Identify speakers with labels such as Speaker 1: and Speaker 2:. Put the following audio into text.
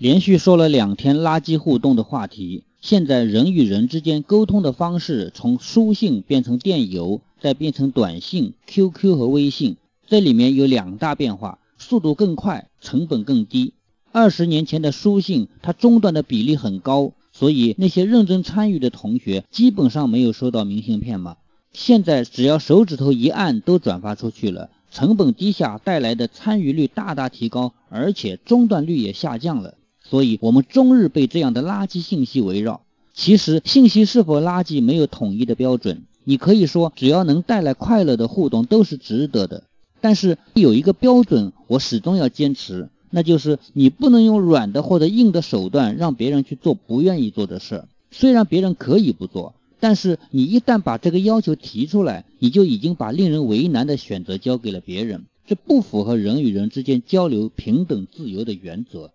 Speaker 1: 连续说了两天垃圾互动的话题，现在人与人之间沟通的方式从书信变成电邮，再变成短信、QQ 和微信，这里面有两大变化，速度更快，成本更低。二十年前的书信，它中断的比例很高，所以那些认真参与的同学基本上没有收到明信片嘛。现在只要手指头一按，都转发出去了。成本低下带来的参与率大大提高，而且中断率也下降了。所以，我们终日被这样的垃圾信息围绕。其实，信息是否垃圾没有统一的标准。你可以说，只要能带来快乐的互动，都是值得的。但是，有一个标准，我始终要坚持，那就是你不能用软的或者硬的手段让别人去做不愿意做的事儿。虽然别人可以不做。但是你一旦把这个要求提出来，你就已经把令人为难的选择交给了别人，这不符合人与人之间交流平等自由的原则。